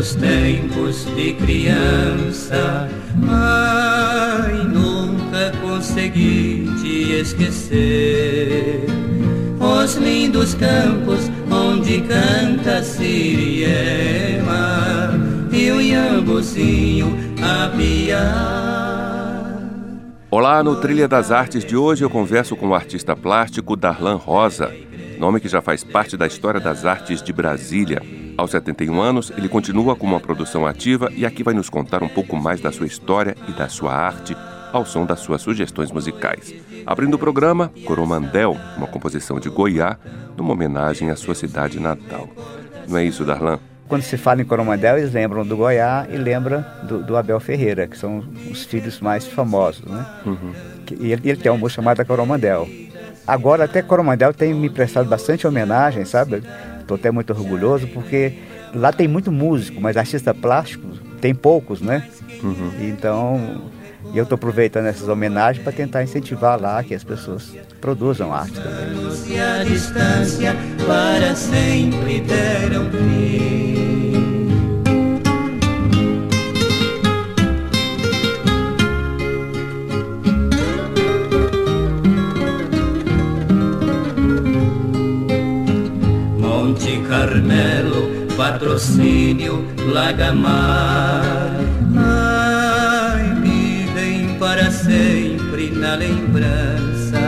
Meus tempos de criança, mãe, nunca consegui te esquecer. Os lindos campos onde canta Siriema e o iambozinho a piar. Olá, no Trilha das Artes de hoje eu converso com o artista plástico Darlan Rosa, nome que já faz parte da história das artes de Brasília. Aos 71 anos, ele continua com uma produção ativa e aqui vai nos contar um pouco mais da sua história e da sua arte ao som das suas sugestões musicais. Abrindo o programa, Coromandel, uma composição de Goiá, numa homenagem à sua cidade natal. Não é isso, Darlan? Quando se fala em Coromandel, eles lembram do Goiá e lembram do, do Abel Ferreira, que são os filhos mais famosos, né? Uhum. E ele, ele tem uma música chamada Coromandel. Agora até Coromandel tem me prestado bastante homenagem, sabe? Estou até muito orgulhoso porque lá tem muito músico, mas artista plástico tem poucos, né? Uhum. Então, eu estou aproveitando essas homenagens para tentar incentivar lá que as pessoas produzam arte também. Patrocínio, Lagamar. Ai, vivem para sempre na lembrança.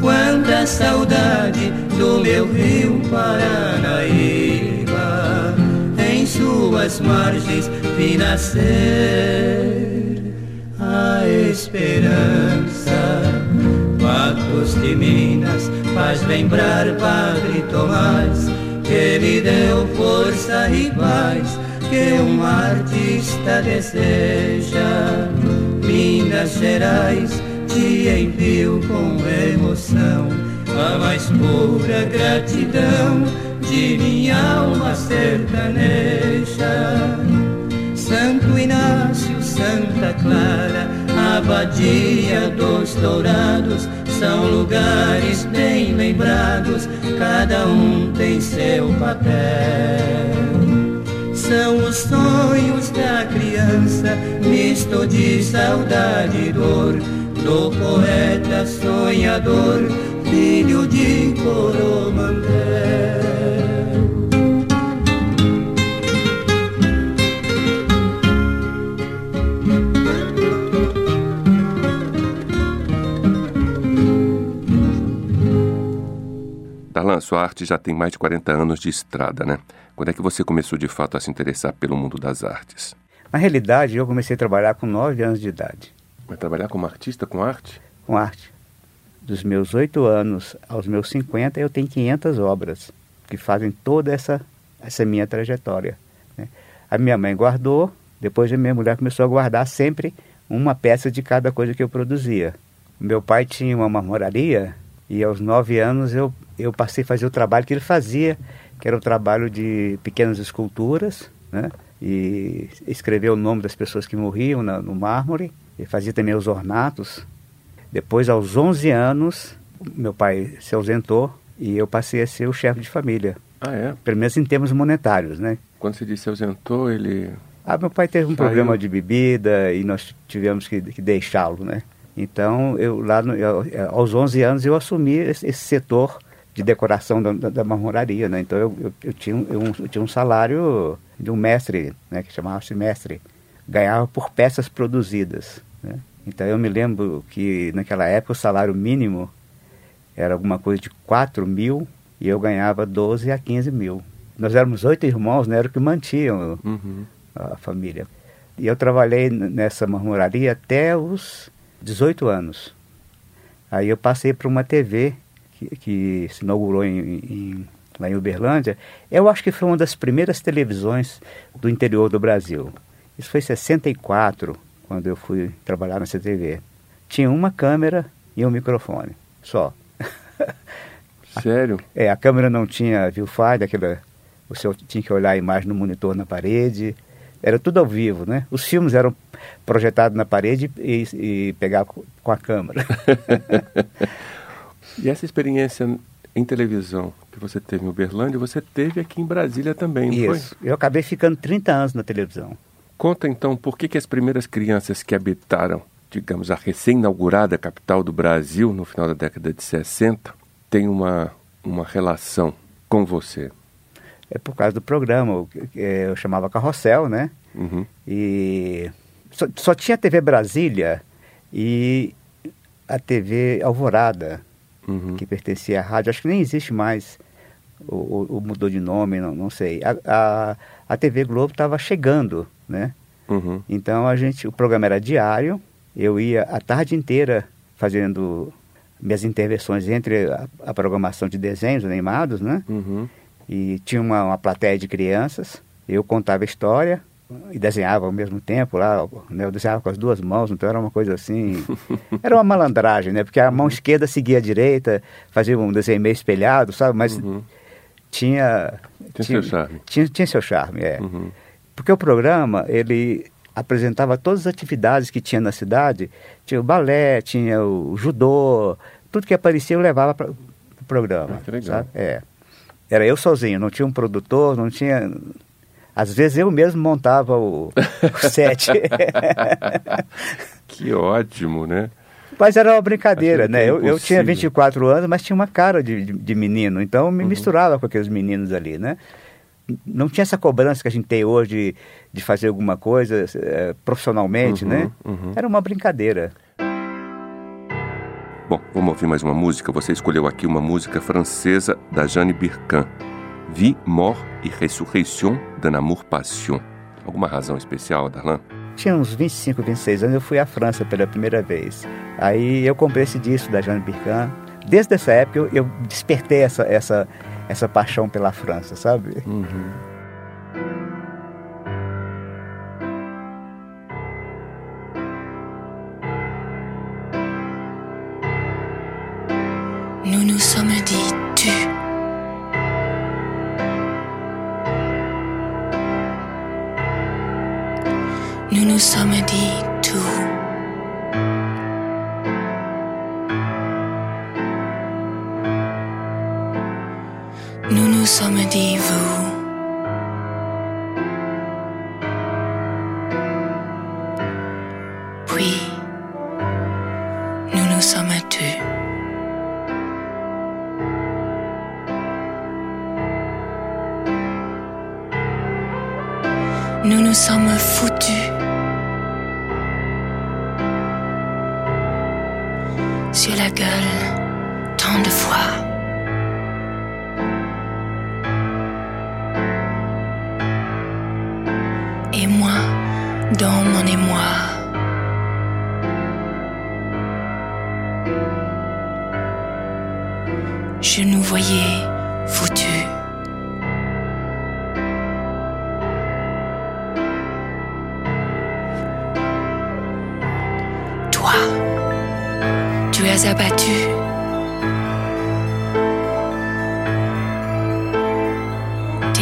Quanta saudade do meu rio Paranaíba. Em suas margens vi nascer a esperança. Patos de Minas faz lembrar Padre Tomás que deu força e paz que um artista deseja. Minas Gerais te envio com emoção a mais pura gratidão de minha alma sertaneja. Santo Inácio, Santa Clara, Abadia dos Dourados, são lugares bem lembrados, cada um tem seu papel. São os sonhos da criança, misto de saudade e dor, do poeta sonhador, filho de Coromandel. Sua arte já tem mais de 40 anos de estrada, né? Quando é que você começou de fato a se interessar pelo mundo das artes? Na realidade, eu comecei a trabalhar com 9 anos de idade. Vai trabalhar como artista com arte? Com arte. Dos meus 8 anos aos meus 50, eu tenho 500 obras que fazem toda essa, essa minha trajetória. Né? A minha mãe guardou, depois a minha mulher começou a guardar sempre uma peça de cada coisa que eu produzia. Meu pai tinha uma marmoraria e aos nove anos eu, eu passei a fazer o trabalho que ele fazia, que era o trabalho de pequenas esculturas, né? E escrever o nome das pessoas que morriam na, no mármore. E fazia também os ornatos. Depois, aos 11 anos, meu pai se ausentou e eu passei a ser o chefe de família. Ah, é? Pelo menos em termos monetários, né? Quando você disse se ausentou, ele... Ah, meu pai teve um Saiu. problema de bebida e nós tivemos que, que deixá-lo, né? Então, eu lá no, eu, aos 11 anos eu assumi esse, esse setor de decoração da, da, da marmoraria, né? Então eu, eu, eu, tinha, eu, eu, tinha um salário de um mestre, né? Que chamava-se mestre. Ganhava por peças produzidas, né? Então eu me lembro que naquela época o salário mínimo era alguma coisa de 4 mil e eu ganhava 12 a 15 mil. Nós éramos oito irmãos, né? Era o que mantinham uhum. a família. E eu trabalhei nessa marmoraria até os 18 anos. Aí eu passei para uma TV que, que, se inaugurou em, em lá em Uberlândia, eu acho que foi uma das primeiras televisões do interior do Brasil. Isso foi em 64, quando eu fui trabalhar na CTV. Tinha uma câmera e um microfone, só. Sério? É, a câmera não tinha viewfinder, aquela, você tinha que olhar a imagem no monitor na parede. Era tudo ao vivo, né? Os filmes eram projetados na parede e, e pegar com a câmera. e essa experiência em televisão que você teve em Uberlândia, você teve aqui em Brasília também, não Isso. Foi? Eu acabei ficando 30 anos na televisão. Conta então por que, que as primeiras crianças que habitaram, digamos, a recém-inaugurada capital do Brasil no final da década de 60 têm uma, uma relação com você. É por causa do programa, eu, eu chamava Carrossel, né? Uhum. E só, só tinha a TV Brasília e a TV Alvorada, uhum. que pertencia à rádio. Acho que nem existe mais, ou, ou mudou de nome, não, não sei. A, a, a TV Globo estava chegando né? Uhum. Então a gente, o programa era diário, eu ia a tarde inteira fazendo minhas intervenções entre a, a programação de desenhos animados, né? Uhum. E tinha uma, uma plateia de crianças, eu contava a história e desenhava ao mesmo tempo lá, né? eu desenhava com as duas mãos, então era uma coisa assim, era uma malandragem, né? Porque a mão esquerda seguia a direita, fazia um desenho meio espelhado, sabe? Mas uhum. tinha, tinha, tinha, seu charme. Tinha, tinha seu charme, é. Uhum. Porque o programa, ele apresentava todas as atividades que tinha na cidade. Tinha o balé, tinha o judô, tudo que aparecia eu levava para o programa. Ah, que legal. Sabe? É. Era eu sozinho, não tinha um produtor, não tinha... Às vezes eu mesmo montava o, o set. que ótimo, né? Mas era uma brincadeira, né? Eu, eu, tinha 24 anos, mas tinha uma cara de, de, de menino, então eu me uhum. misturava com aqueles meninos ali, né? não tinha essa cobrança que a gente tem hoje de, de fazer alguma coisa é, profissionalmente, uhum, né? Uhum. Era uma brincadeira. Bom, vamos ouvir mais uma música. Você escolheu aqui uma música francesa da Jeanne Birkin. Vie, mort e ressurreition d'un amour passion. Alguma razão especial, Darlan? Tinha uns 25, 26 anos, eu fui à França pela primeira vez. Aí eu comprei esse disco da Jeanne Birkin. Desde essa época eu, eu despertei essa, essa, essa paixão pela França, sabe? Uhum. foutu.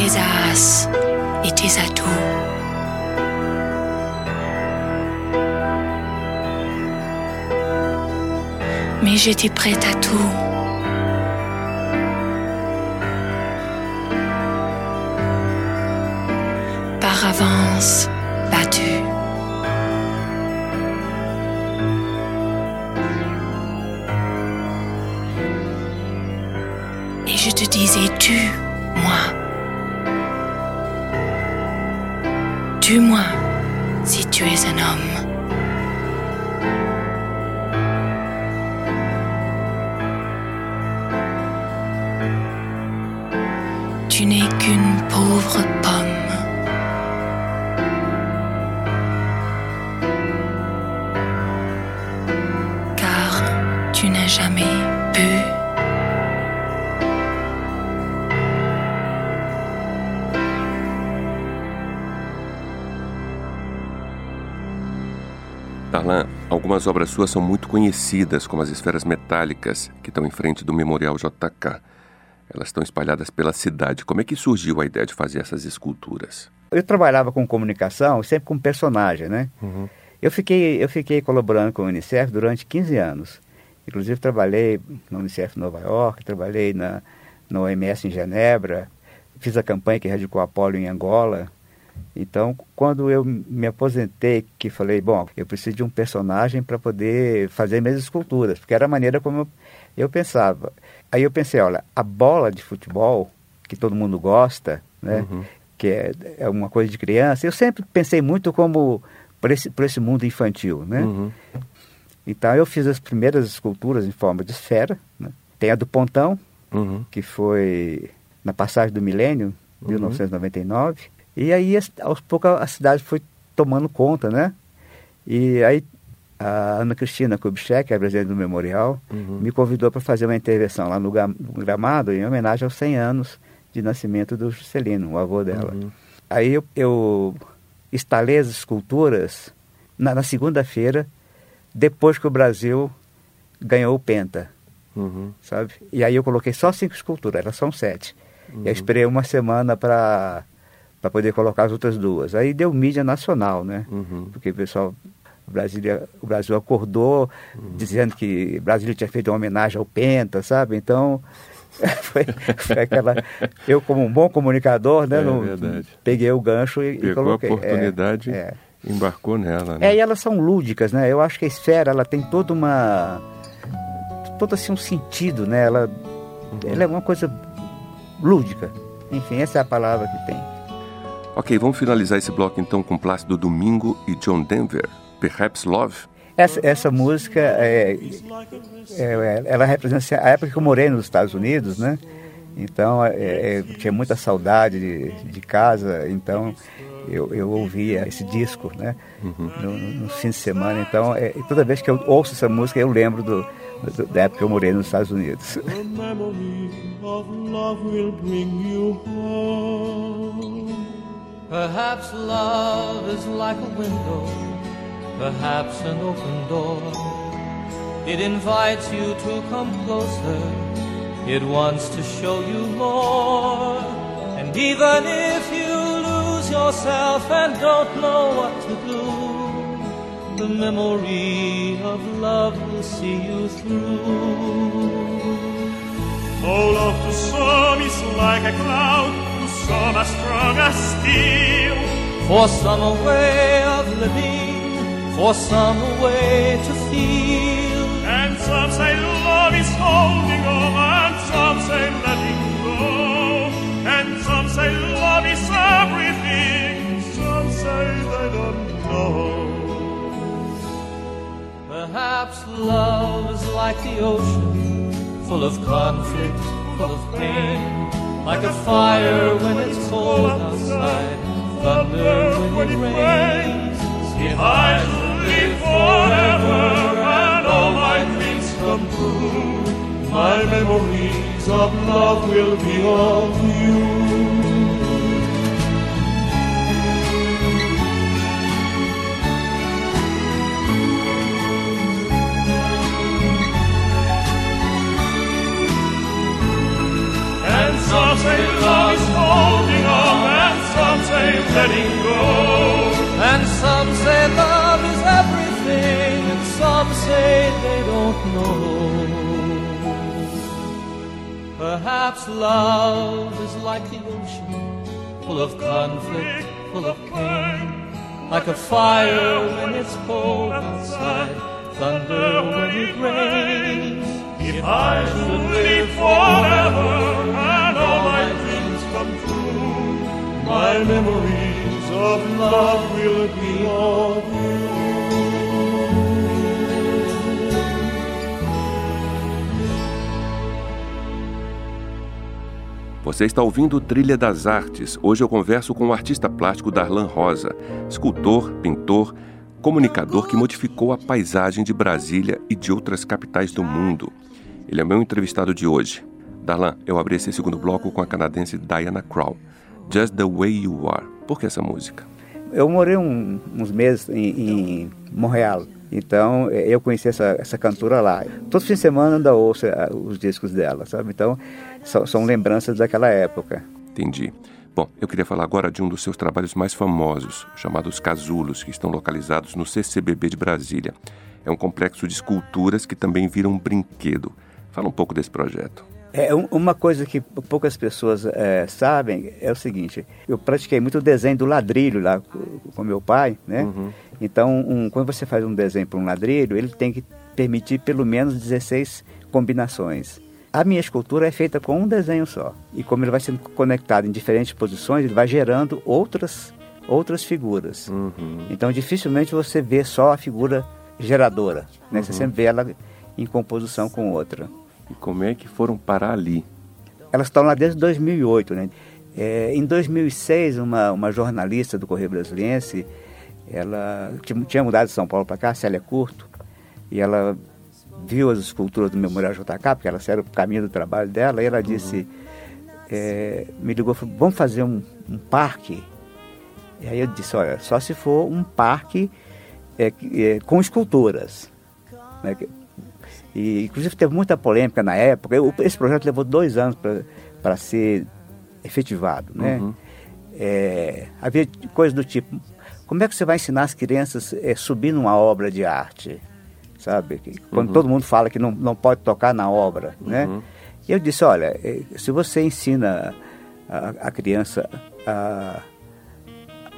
Tes as et tes atouts. mais j'étais prête à tout. Par avance, battue. Et je te disais, tu, Tue-moi si tu es un homme. tu n'es qu'une pauvre pomme. Car tu n'as jamais algumas obras suas são muito conhecidas, como as esferas metálicas que estão em frente do Memorial JK. Elas estão espalhadas pela cidade. Como é que surgiu a ideia de fazer essas esculturas? Eu trabalhava com comunicação, sempre com personagem, né? Uhum. Eu, fiquei, eu fiquei colaborando com o Unicef durante 15 anos. Inclusive trabalhei no Unicef Nova York, trabalhei na, no OMS em Genebra, fiz a campanha que radicou a polio em Angola. Então, quando eu me aposentei, que falei, bom, eu preciso de um personagem para poder fazer minhas esculturas, porque era a maneira como eu, eu pensava. Aí eu pensei, olha, a bola de futebol, que todo mundo gosta, né, uhum. que é, é uma coisa de criança, eu sempre pensei muito como por esse, por esse mundo infantil, né? Uhum. Então eu fiz as primeiras esculturas em forma de esfera, né? Tem a do Pontão, uhum. que foi na passagem do milênio, 1999, uhum. E aí aos poucos a cidade foi tomando conta, né? E aí a Ana Cristina Kubitschek, a presidente do memorial, uhum. me convidou para fazer uma intervenção lá no, Gramado em homenagem aos 100 anos de nascimento do Juscelino, o avô dela. Uhum. Aí eu, eu instalei as esculturas na, na segunda-feira, depois que o Brasil ganhou o Penta, uhum. sabe? E aí eu coloquei só cinco esculturas, elas são sete. Uhum. Eu esperei uma semana para para poder colocar as outras duas. Aí deu mídia nacional, né? Uhum. Porque o pessoal Brasília, o Brasil acordou uhum. dizendo que Brasília tinha feito uma homenagem ao Penta, sabe? Então, foi, foi, aquela. Eu, como um bom comunicador, né? É, no, peguei o gancho e, Pegou e coloquei. a oportunidade é, é. embarcou nela, né? É, e elas são lúdicas, né? Eu acho que a esfera, ela tem toda uma. todo assim um sentido, né? Ela, uhum. ela é uma coisa lúdica. Enfim, essa é a palavra que tem. Ok, vamos finalizar esse bloco então com Plácido Domingo e John Denver. Perhaps Love? Essa, essa música, é, é, ela representa a época que eu morei nos Estados Unidos, né? Então, é, é tinha muita saudade de, de casa, então eu, eu ouvia esse disco, né? Uhum. No, no, fim de semana. Então, é, toda vez que eu ouço essa música, eu lembro do, do, da época que eu morei nos Estados Unidos. Perhaps love is like a window perhaps an open door. It invites you to come closer, it wants to show you more. And even if you lose yourself and don't know what to do, the memory of love will see you through. Oh, love to some is like a cloud, some as strong as steel. For some a way of living for some a way to feel. And some say love is holding on, and some say letting go. And some say love is everything, some say they don't know. Perhaps love is like the ocean, full of conflict, full of pain. Like a fire when it's cold outside, thunder when it rains. If I live forever and all my dreams come true. My memories of love will be of you. Say love is holding on, and some say letting go, and some say love is everything, and some say they don't know. Perhaps love is like the ocean, full of conflict, full of pain, like a fire when it's cold outside, thunder when it rains. If I should live forever my memories of love will be of you. Você está ouvindo Trilha das Artes. Hoje eu converso com o artista plástico Darlan Rosa, escultor, pintor, comunicador que modificou a paisagem de Brasília e de outras capitais do mundo. Ele é meu entrevistado de hoje. Darlan, eu abri esse segundo bloco com a canadense Diana Krall, Just the Way You Are. Por que essa música? Eu morei um, uns meses em, em Montreal Então, é, eu conheci essa, essa cantora lá. Todo fim de semana ainda ouço é, os discos dela, sabe? Então, são, são lembranças daquela época. Entendi. Bom, eu queria falar agora de um dos seus trabalhos mais famosos, chamados Casulos, que estão localizados no CCBB de Brasília. É um complexo de esculturas que também vira um brinquedo. Fala um pouco desse projeto. É, uma coisa que poucas pessoas é, sabem é o seguinte: eu pratiquei muito desenho do ladrilho lá com, com meu pai, né? Uhum. Então, um, quando você faz um desenho para um ladrilho, ele tem que permitir pelo menos 16 combinações. A minha escultura é feita com um desenho só. E como ele vai sendo conectado em diferentes posições, ele vai gerando outras, outras figuras. Uhum. Então, dificilmente você vê só a figura geradora. Né? Uhum. Você sempre vê ela em composição com outra. E como é que foram parar ali? Elas estão lá desde 2008, né? É, em 2006, uma, uma jornalista do Correio Brasiliense, ela tinha mudado de São Paulo para cá, Célia Curto, e ela viu as esculturas do Memorial JK, porque ela era o caminho do trabalho dela, e ela disse, uhum. é, me ligou, falou, vamos fazer um, um, parque? E aí eu disse, olha, só se for um parque é, é, com esculturas. Né? E, inclusive, teve muita polêmica na época. Eu, esse projeto levou dois anos para ser efetivado. Né? Uhum. É, havia coisas do tipo: como é que você vai ensinar as crianças a é, subir numa obra de arte? Sabe? Quando uhum. todo mundo fala que não, não pode tocar na obra. Né? Uhum. E eu disse: olha, é, se você ensina a, a criança a,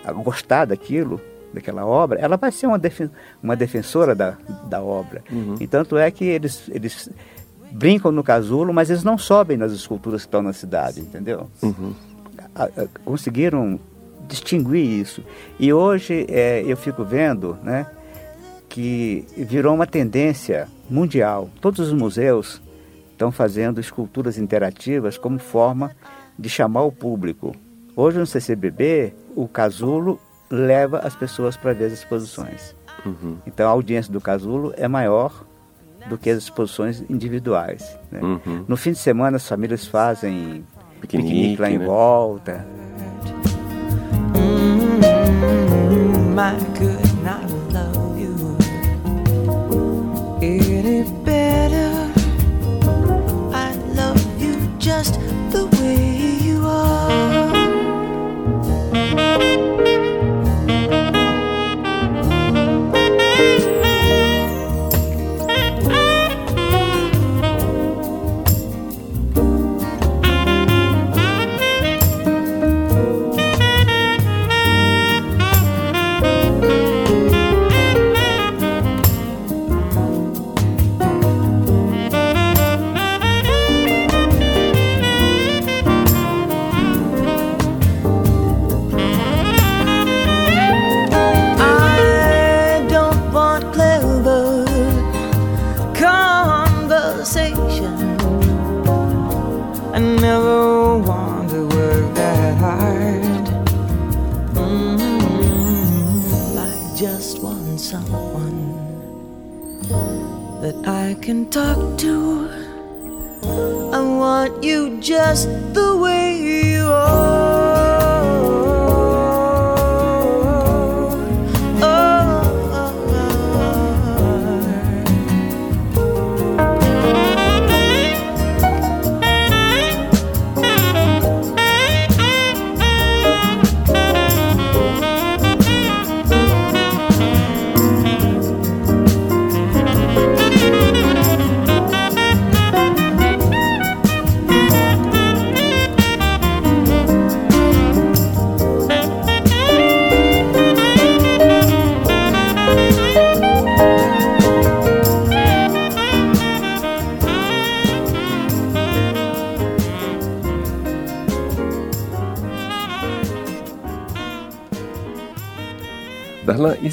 a gostar daquilo, daquela obra, ela vai ser uma, defen uma defensora da, da obra. Uhum. E tanto é que eles, eles brincam no casulo, mas eles não sobem nas esculturas que estão na cidade, entendeu? Uhum. A, a, conseguiram distinguir isso. E hoje é, eu fico vendo né, que virou uma tendência mundial. Todos os museus estão fazendo esculturas interativas como forma de chamar o público. Hoje no CCBB, o casulo leva as pessoas para ver as exposições. Uhum. Então a audiência do casulo é maior do que as exposições individuais. Né? Uhum. No fim de semana as famílias fazem piquenique, piquenique lá em né? volta. my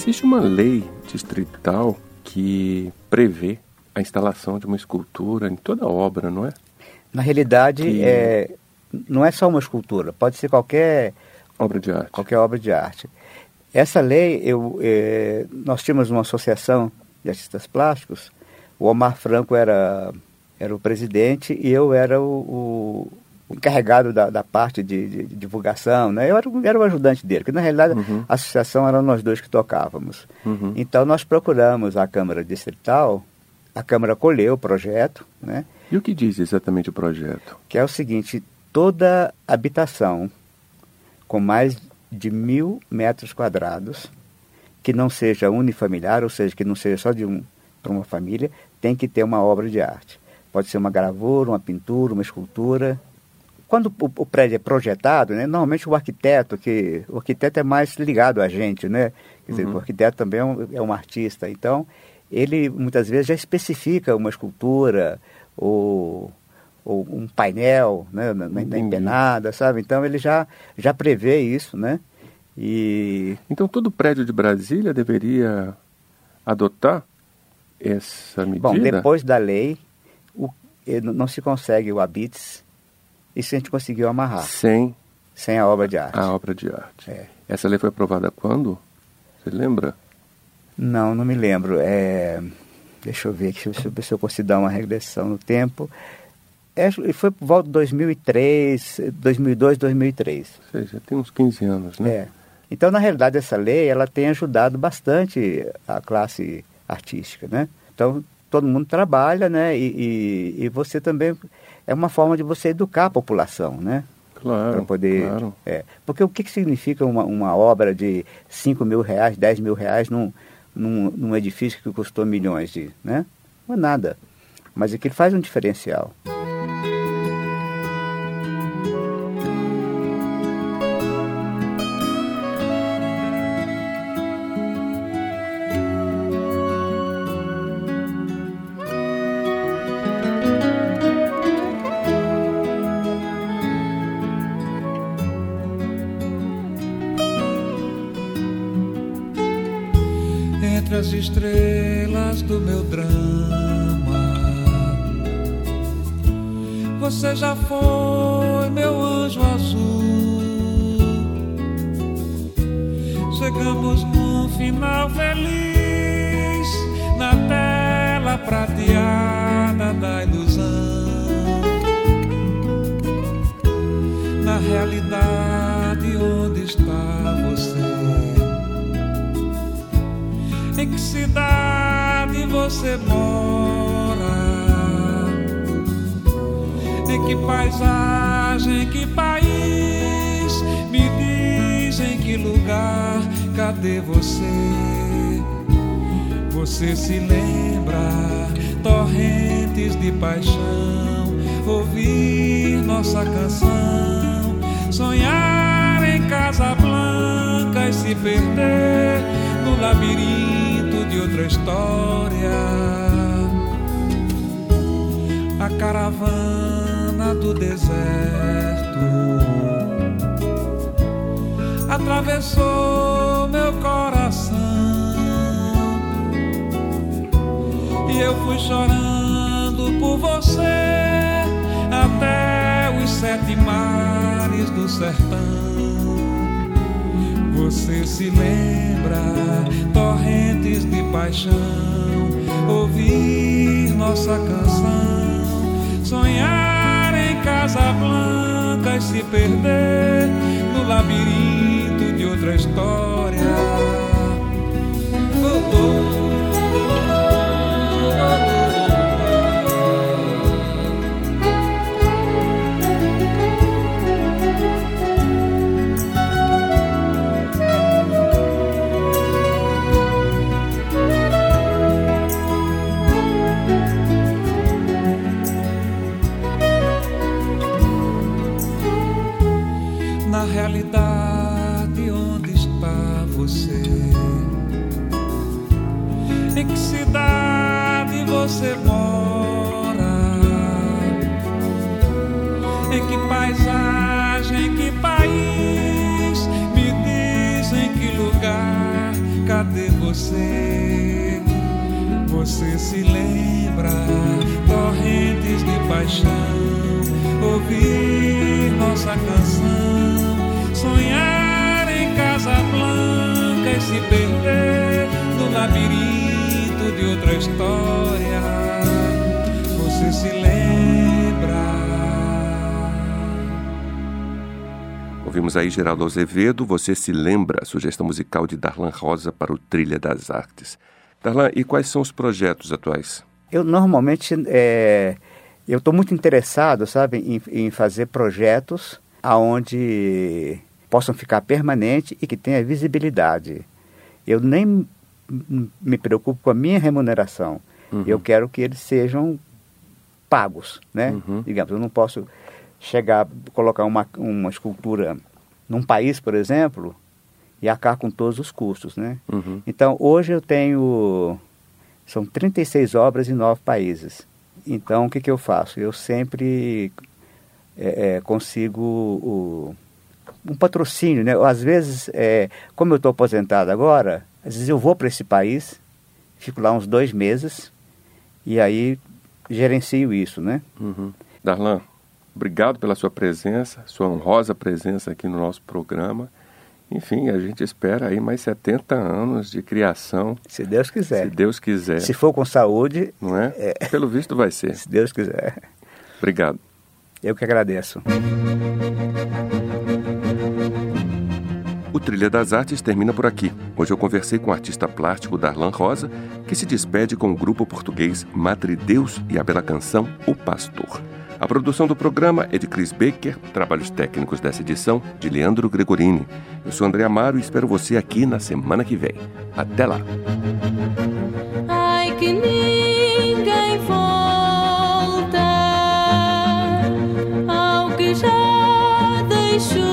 existe uma lei distrital que prevê a instalação de uma escultura em toda obra, não é? Na realidade, que... é, não é só uma escultura, pode ser qualquer obra de arte. Qualquer obra de arte. Essa lei, eu, é, nós tínhamos uma associação de artistas plásticos, o Omar Franco era, era o presidente e eu era o, o, encarregado da, da parte de, de, de, divulgação, né? Eu era, era o ajudante dele, porque na realidade uhum. a associação era nós dois que tocávamos. Uhum. Então nós procuramos a Câmara Distrital, a Câmara colheu o projeto, né? E o que diz exatamente o projeto? Que é o seguinte, toda habitação com mais de mil metros quadrados, que não seja unifamiliar, ou seja, que não seja só de um para uma família, tem que ter uma obra de arte. Pode ser uma gravura, uma pintura, uma escultura. Quando o, o prédio é projetado, né, normalmente o arquiteto, que o arquiteto é mais ligado a gente, né? Quer dizer, uhum. o arquiteto também é um, é um artista. Então, ele muitas vezes já especifica uma escultura ou ou um painel né, na, na empenada, sabe? Então ele já, já prevê isso, né? E... Então todo prédio de Brasília deveria adotar essa medida? Bom, depois da lei, o, não se consegue o habits, isso a gente conseguiu amarrar. Sem? Sem a obra de arte. A obra de arte. É. Essa lei foi aprovada quando? Você lembra? Não, não me lembro. É... Deixa eu ver aqui, se eu, se eu consigo dar uma regressão no tempo. É, foi por volta de 2003, 2002, 2003. Ou seja, tem uns 15 anos, né? É. Então, na realidade, essa lei ela tem ajudado bastante a classe artística, né? Então, todo mundo trabalha, né? E, e, e você também... É uma forma de você educar a população, né? Claro, para poder, claro. É. Porque o que, que significa uma, uma obra de 5 mil reais, 10 mil reais num, num, num edifício que custou milhões de... Né? Não é nada. Mas aquilo faz um diferencial. Realidade, onde está você? Em que cidade você mora? Em que paisagem, em que país? Me diz em que lugar, cadê você? Você se lembra, torrentes de paixão, ouvir nossa canção, sonhar em Casa Blanca e se perder no labirinto de outra história. A caravana do deserto atravessou meu coração e eu fui chorando por você até sete mares do sertão. Você se lembra, torrentes de paixão, ouvir nossa canção, sonhar em Casa Blanca e se perder no labirinto de outra história. Você mora? Em que paisagem, em que país? Me diz em que lugar? Cadê você? Você se lembra? Torrentes de paixão, ouvir nossa canção, se perder no labirinto de outra história você se lembra. Ouvimos aí Geraldo Azevedo, Você se lembra, sugestão musical de Darlan Rosa para o Trilha das Artes. Darlan, e quais são os projetos atuais? Eu normalmente é, eu estou muito interessado, sabe, em, em fazer projetos aonde possam ficar permanentes e que tenha visibilidade. Eu nem me preocupo com a minha remuneração. Uhum. Eu quero que eles sejam pagos, né? Uhum. Digamos, eu não posso chegar, colocar uma, uma escultura num país, por exemplo, e acabar com todos os custos, né? Uhum. Então, hoje eu tenho, são 36 obras em nove países. Então, o que, que eu faço? Eu sempre é, é, consigo o, um patrocínio, né? Às vezes, é, como eu estou aposentado agora, às vezes eu vou para esse país, fico lá uns dois meses e aí gerencio isso, né? Uhum. Darlan, obrigado pela sua presença, sua honrosa presença aqui no nosso programa. Enfim, a gente espera aí mais 70 anos de criação. Se Deus quiser. Se Deus quiser. Se for com saúde. Não é? é... Pelo visto vai ser. Se Deus quiser. Obrigado. Eu que agradeço. O Trilha das Artes termina por aqui. Hoje eu conversei com o artista plástico Darlan Rosa, que se despede com o grupo português Madre Deus e a bela canção O Pastor. A produção do programa é de Chris Baker, trabalhos técnicos dessa edição de Leandro Gregorini. Eu sou André Amaro e espero você aqui na semana que vem. Até lá! Ai, que ninguém volta ao que já deixou.